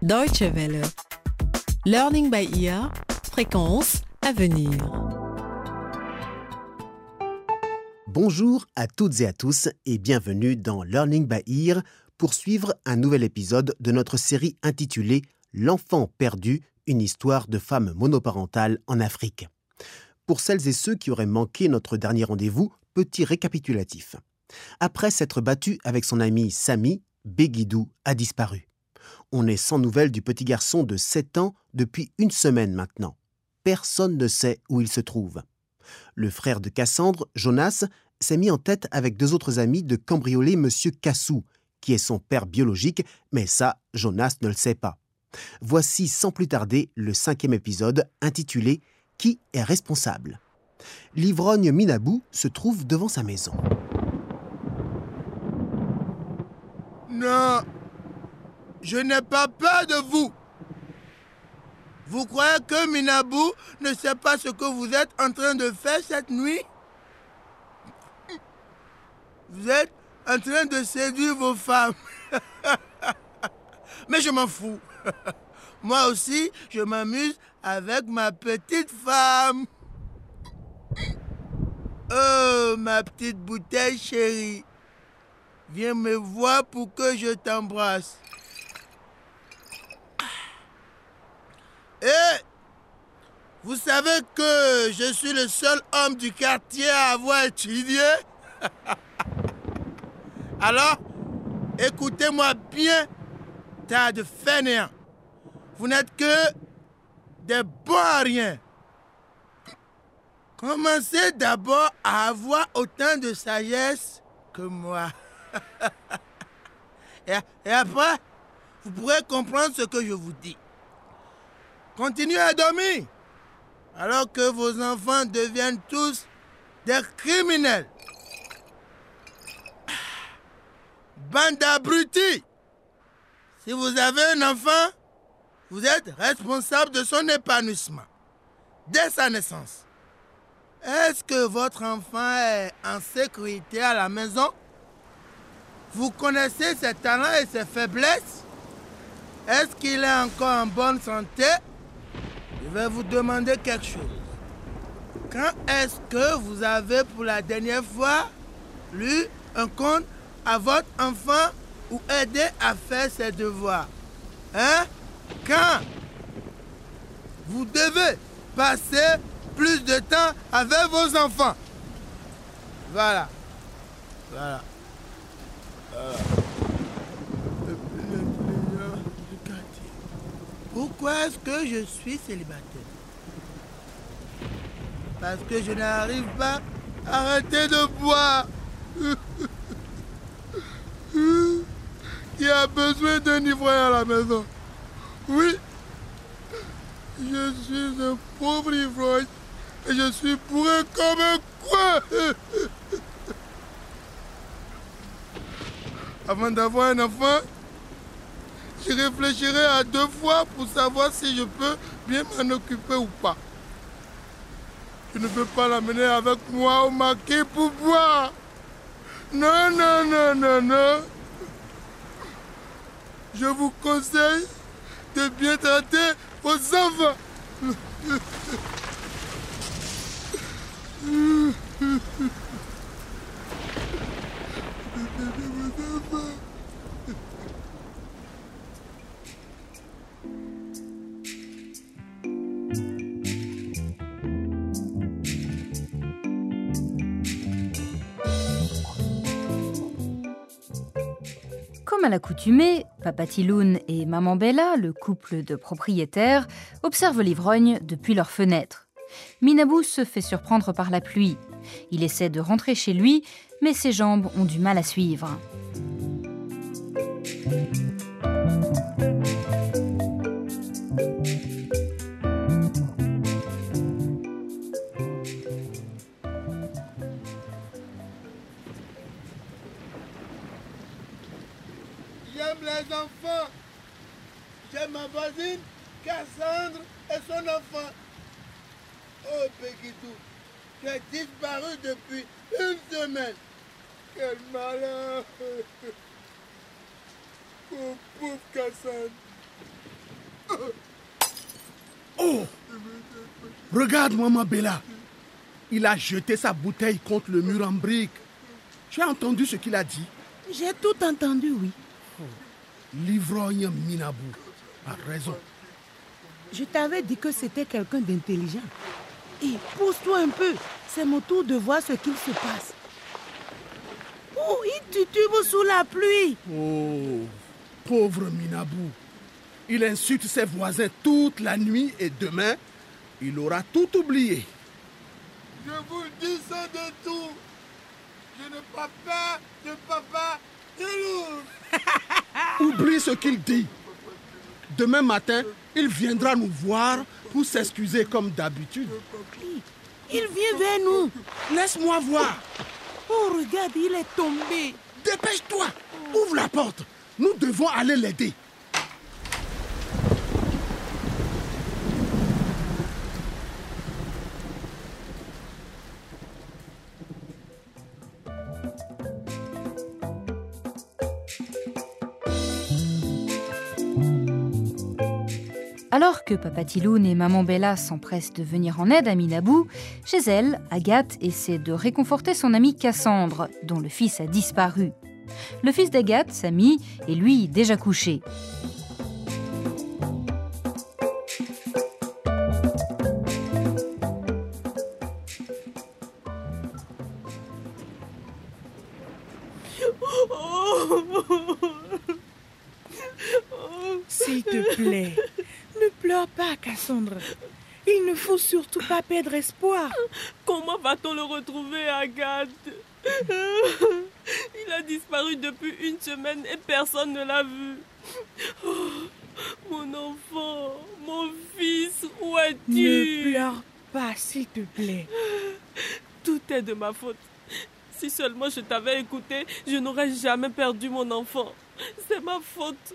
Deutsche Welle. Learning by ear. Fréquence à venir. Bonjour à toutes et à tous et bienvenue dans Learning by Ear pour suivre un nouvel épisode de notre série intitulée L'enfant perdu, une histoire de femme monoparentale en Afrique. Pour celles et ceux qui auraient manqué notre dernier rendez-vous, petit récapitulatif. Après s'être battu avec son ami Samy, Béguidou a disparu. On est sans nouvelles du petit garçon de 7 ans depuis une semaine maintenant. Personne ne sait où il se trouve. Le frère de Cassandre, Jonas, s'est mis en tête avec deux autres amis de cambrioler M. Cassou, qui est son père biologique, mais ça, Jonas ne le sait pas. Voici sans plus tarder le cinquième épisode intitulé Qui est responsable? L'ivrogne Minabou se trouve devant sa maison. Non, je n'ai pas peur de vous. Vous croyez que Minabou ne sait pas ce que vous êtes en train de faire cette nuit? Vous êtes en train de séduire vos femmes. Mais je m'en fous. Moi aussi, je m'amuse avec ma petite femme. Oh, ma petite bouteille chérie. Viens me voir pour que je t'embrasse. Et vous savez que je suis le seul homme du quartier à avoir étudié? Alors, écoutez-moi bien, tas de fainéants. Vous n'êtes que des bons à rien. Commencez d'abord à avoir autant de sagesse que moi. et, et après, vous pourrez comprendre ce que je vous dis. Continuez à dormir alors que vos enfants deviennent tous des criminels. Bande d'abrutis. Si vous avez un enfant, vous êtes responsable de son épanouissement dès sa naissance. Est-ce que votre enfant est en sécurité à la maison? Vous connaissez ses talents et ses faiblesses? Est-ce qu'il est encore en bonne santé? Je vais vous demander quelque chose. Quand est-ce que vous avez pour la dernière fois lu un conte à votre enfant ou aidé à faire ses devoirs? Hein? Quand Vous devez passer plus de temps avec vos enfants? Voilà. Voilà. Voilà. Pourquoi est-ce que je suis célibataire? Parce que je n'arrive pas à arrêter de boire. Qui a besoin d'un ivrogne à la maison? Oui, je suis un pauvre ivrogne et je suis bourré comme un quoi Avant d'avoir un enfant, je réfléchirai à deux fois pour savoir si je peux bien m'en occuper ou pas. Je ne peux pas l'amener avec moi au marquis pour boire. Non, non, non, non, non. Je vous conseille de bien traiter vos enfants. à l'accoutumée, Papa Tiloun et Maman Bella, le couple de propriétaires, observent l'ivrogne depuis leur fenêtre. Minabou se fait surprendre par la pluie. Il essaie de rentrer chez lui, mais ses jambes ont du mal à suivre. J'aime les enfants. J'aime ma voisine, Cassandre et son enfant. Oh, Péguidou, tu as disparu depuis une semaine. Quel malheur. Oh, pauvre Cassandre. Oh Regarde, maman Bella. Il a jeté sa bouteille contre le mur en briques. Tu as entendu ce qu'il a dit? J'ai tout entendu, oui. L'ivrogne Minabou a raison. Je t'avais dit que c'était quelqu'un d'intelligent. Et pousse-toi un peu. C'est mon tour de voir ce qu'il se passe. Oh, il titube sous la pluie. Oh, pauvre Minabou. Il insulte ses voisins toute la nuit et demain, il aura tout oublié. Je vous dis ça de tout. Je ne pas peur de papa Oublie ce qu'il dit. Demain matin, il viendra nous voir pour s'excuser comme d'habitude. Il vient vers nous. Laisse-moi voir. Oh, regarde, il est tombé. Dépêche-toi. Ouvre la porte. Nous devons aller l'aider. Alors que Papa Tiloun et Maman Bella s'empressent de venir en aide à Minabou, chez elle, Agathe essaie de réconforter son amie Cassandre, dont le fils a disparu. Le fils d'Agathe, Samy, est lui déjà couché. S'il te plaît, pleure pas, Cassandre. Il ne faut surtout pas perdre espoir. Comment va-t-on le retrouver, Agathe? Il a disparu depuis une semaine et personne ne l'a vu. Oh, mon enfant, mon fils, où es-tu? Ne pleure pas, s'il te plaît. Tout est de ma faute. Si seulement je t'avais écouté, je n'aurais jamais perdu mon enfant. C'est ma faute.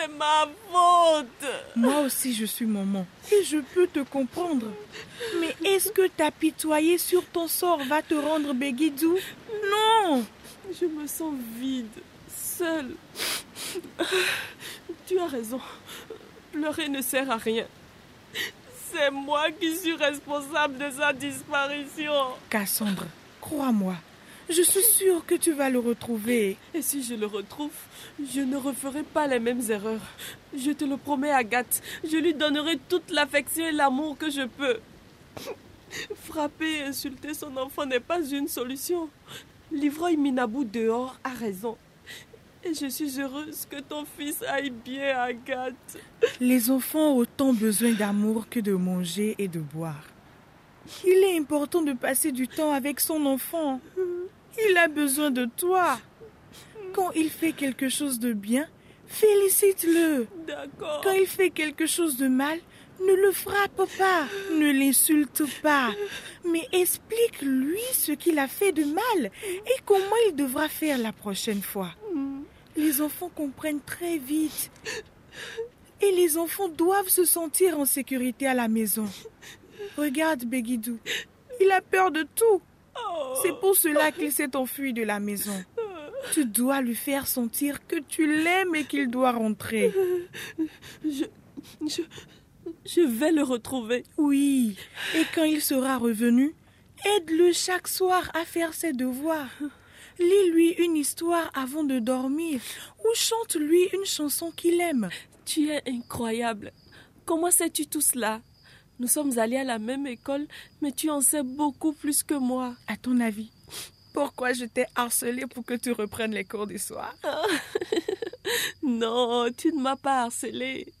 C'est ma faute. Moi aussi, je suis maman. Et je peux te comprendre. Mais est-ce que t'apitoyer sur ton sort va te rendre béguidou Non Je me sens vide, seule. Tu as raison. Pleurer ne sert à rien. C'est moi qui suis responsable de sa disparition. Cassandre, crois-moi. Je suis sûre que tu vas le retrouver. Et si je le retrouve, je ne referai pas les mêmes erreurs. Je te le promets, Agathe. Je lui donnerai toute l'affection et l'amour que je peux. Frapper et insulter son enfant n'est pas une solution. L'ivrogne Minabou dehors a raison. Et je suis heureuse que ton fils aille bien, Agathe. Les enfants ont autant besoin d'amour que de manger et de boire. Il est important de passer du temps avec son enfant. Il a besoin de toi. Quand il fait quelque chose de bien, félicite-le. D'accord. Quand il fait quelque chose de mal, ne le frappe pas, ne l'insulte pas, mais explique-lui ce qu'il a fait de mal et comment il devra faire la prochaine fois. Les enfants comprennent très vite. Et les enfants doivent se sentir en sécurité à la maison. Regarde Begidou, il a peur de tout. C'est pour cela qu'il s'est enfui de la maison. Tu dois lui faire sentir que tu l'aimes et qu'il doit rentrer. Je, je, je vais le retrouver. Oui, et quand il sera revenu, aide-le chaque soir à faire ses devoirs. Lis-lui une histoire avant de dormir ou chante-lui une chanson qu'il aime. Tu es incroyable. Comment sais-tu tout cela? Nous sommes allés à la même école, mais tu en sais beaucoup plus que moi. À ton avis, pourquoi je t'ai harcelé pour que tu reprennes les cours du soir? Non, tu ne m'as pas harcelé.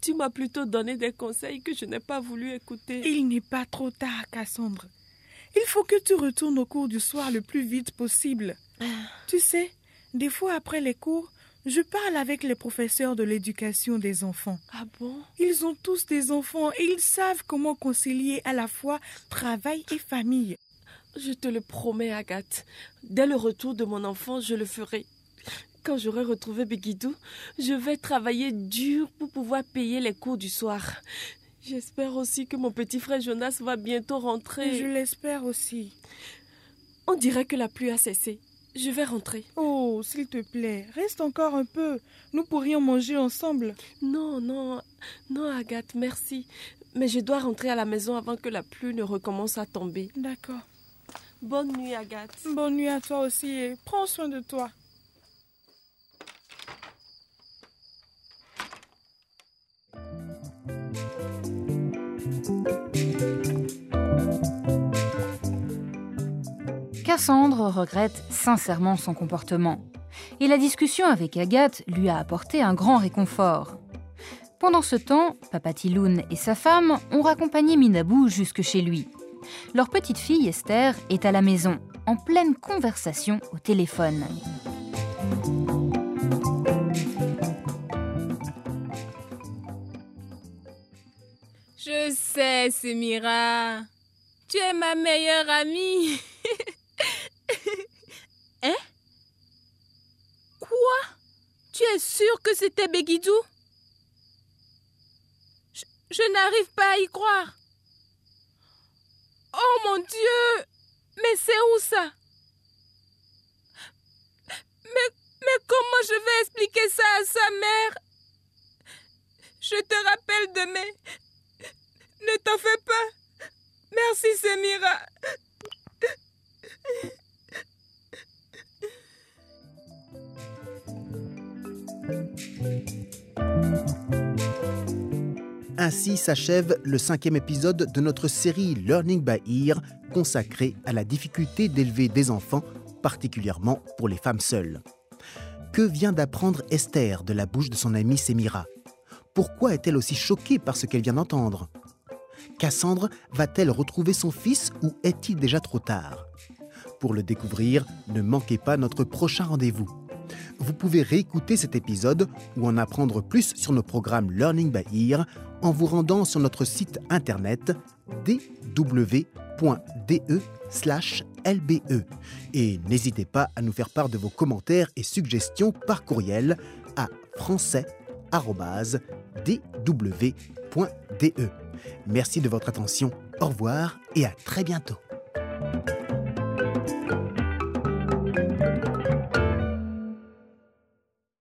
Tu m'as plutôt donné des conseils que je n'ai pas voulu écouter. Il n'est pas trop tard, Cassandre. Il faut que tu retournes au cours du soir le plus vite possible. Tu sais, des fois après les cours, je parle avec les professeurs de l'éducation des enfants. Ah bon? Ils ont tous des enfants et ils savent comment concilier à la fois travail et famille. Je te le promets, Agathe. Dès le retour de mon enfant, je le ferai. Quand j'aurai retrouvé Begidou, je vais travailler dur pour pouvoir payer les cours du soir. J'espère aussi que mon petit frère Jonas va bientôt rentrer. Je l'espère aussi. On dirait que la pluie a cessé. Je vais rentrer. Oh, s'il te plaît, reste encore un peu. Nous pourrions manger ensemble. Non, non, non, Agathe, merci. Mais je dois rentrer à la maison avant que la pluie ne recommence à tomber. D'accord. Bonne nuit, Agathe. Bonne nuit à toi aussi et prends soin de toi. Cassandre regrette sincèrement son comportement. Et la discussion avec Agathe lui a apporté un grand réconfort. Pendant ce temps, Papa Tiloun et sa femme ont raccompagné Minabou jusque chez lui. Leur petite fille Esther est à la maison, en pleine conversation au téléphone. Je sais, Semira. Tu es ma meilleure amie. hein Quoi Tu es sûre que c'était Begidou Je, n'arrive pas à y croire. Oh mon Dieu Mais c'est où ça? Mais, mais comment je vais expliquer ça à sa mère? Je te rappelle demain. Ne t'en fais pas. Merci, Semira. Ainsi s'achève le cinquième épisode de notre série Learning by Ear consacrée à la difficulté d'élever des enfants, particulièrement pour les femmes seules. Que vient d'apprendre Esther de la bouche de son amie Semira Pourquoi est-elle aussi choquée par ce qu'elle vient d'entendre? Cassandre va-t-elle retrouver son fils ou est-il déjà trop tard? Pour le découvrir, ne manquez pas notre prochain rendez-vous. Vous pouvez réécouter cet épisode ou en apprendre plus sur nos programmes Learning by Ear en vous rendant sur notre site internet dw.de/lbe. Et n'hésitez pas à nous faire part de vos commentaires et suggestions par courriel à français@dw.de. Merci de votre attention. Au revoir et à très bientôt.